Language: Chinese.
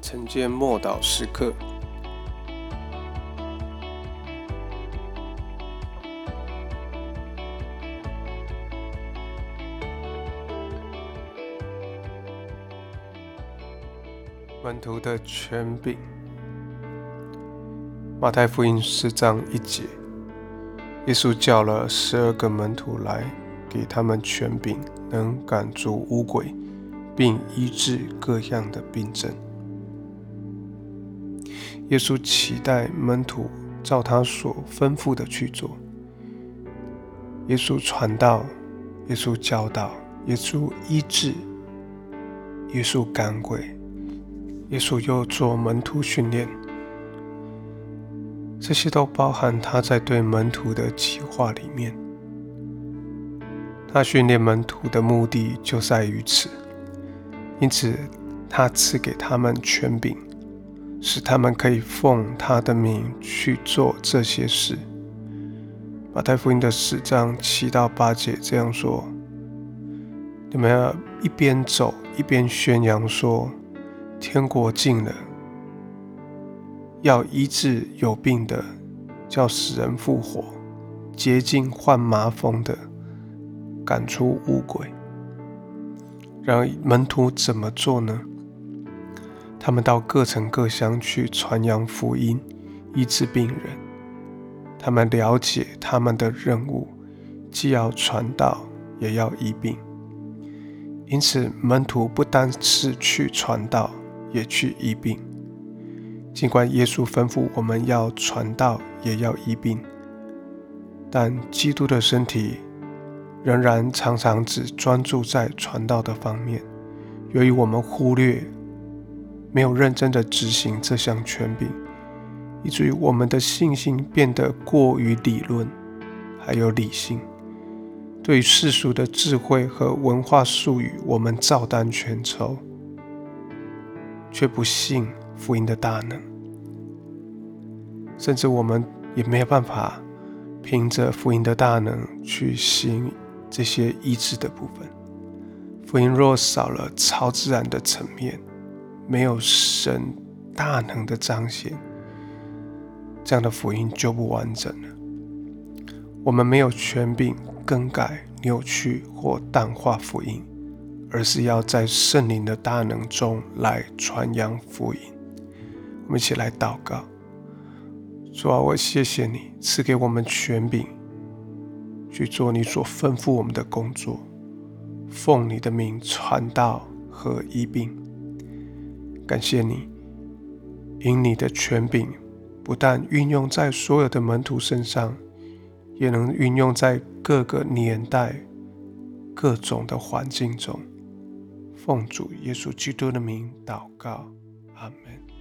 晨间默祷时刻，门徒的权柄。马太福音四章一节，耶稣叫了十二个门徒来，给他们权柄，能赶逐污鬼，并医治各样的病症。耶稣期待门徒照他所吩咐的去做。耶稣传道，耶稣教导，耶稣医治，耶稣赶鬼，耶稣又做门徒训练。这些都包含他在对门徒的计划里面。他训练门徒的目的就在于此，因此他赐给他们权柄。使他们可以奉他的名去做这些事。马太福音的十章七到八节这样说：你们要一边走一边宣扬说，天国近了；要医治有病的，叫死人复活；洁净患麻风的，赶出污鬼。然而门徒怎么做呢？他们到各城各乡去传扬福音，医治病人。他们了解他们的任务，既要传道，也要医病。因此，门徒不单是去传道，也去医病。尽管耶稣吩咐我们要传道，也要医病，但基督的身体仍然常常只专注在传道的方面。由于我们忽略。没有认真的执行这项权柄，以至于我们的信心变得过于理论，还有理性。对世俗的智慧和文化术语，我们照单全收，却不信福音的大能。甚至我们也没有办法凭着福音的大能去行这些医治的部分。福音若少了超自然的层面，没有神大能的彰显，这样的福音就不完整了。我们没有权柄更改、扭曲或淡化福音，而是要在圣灵的大能中来传扬福音。我们一起来祷告：主啊，我谢谢你赐给我们权柄，去做你所吩咐我们的工作，奉你的名传道和医病。感谢你，因你的权柄不但运用在所有的门徒身上，也能运用在各个年代、各种的环境中。奉主耶稣基督的名祷告，阿门。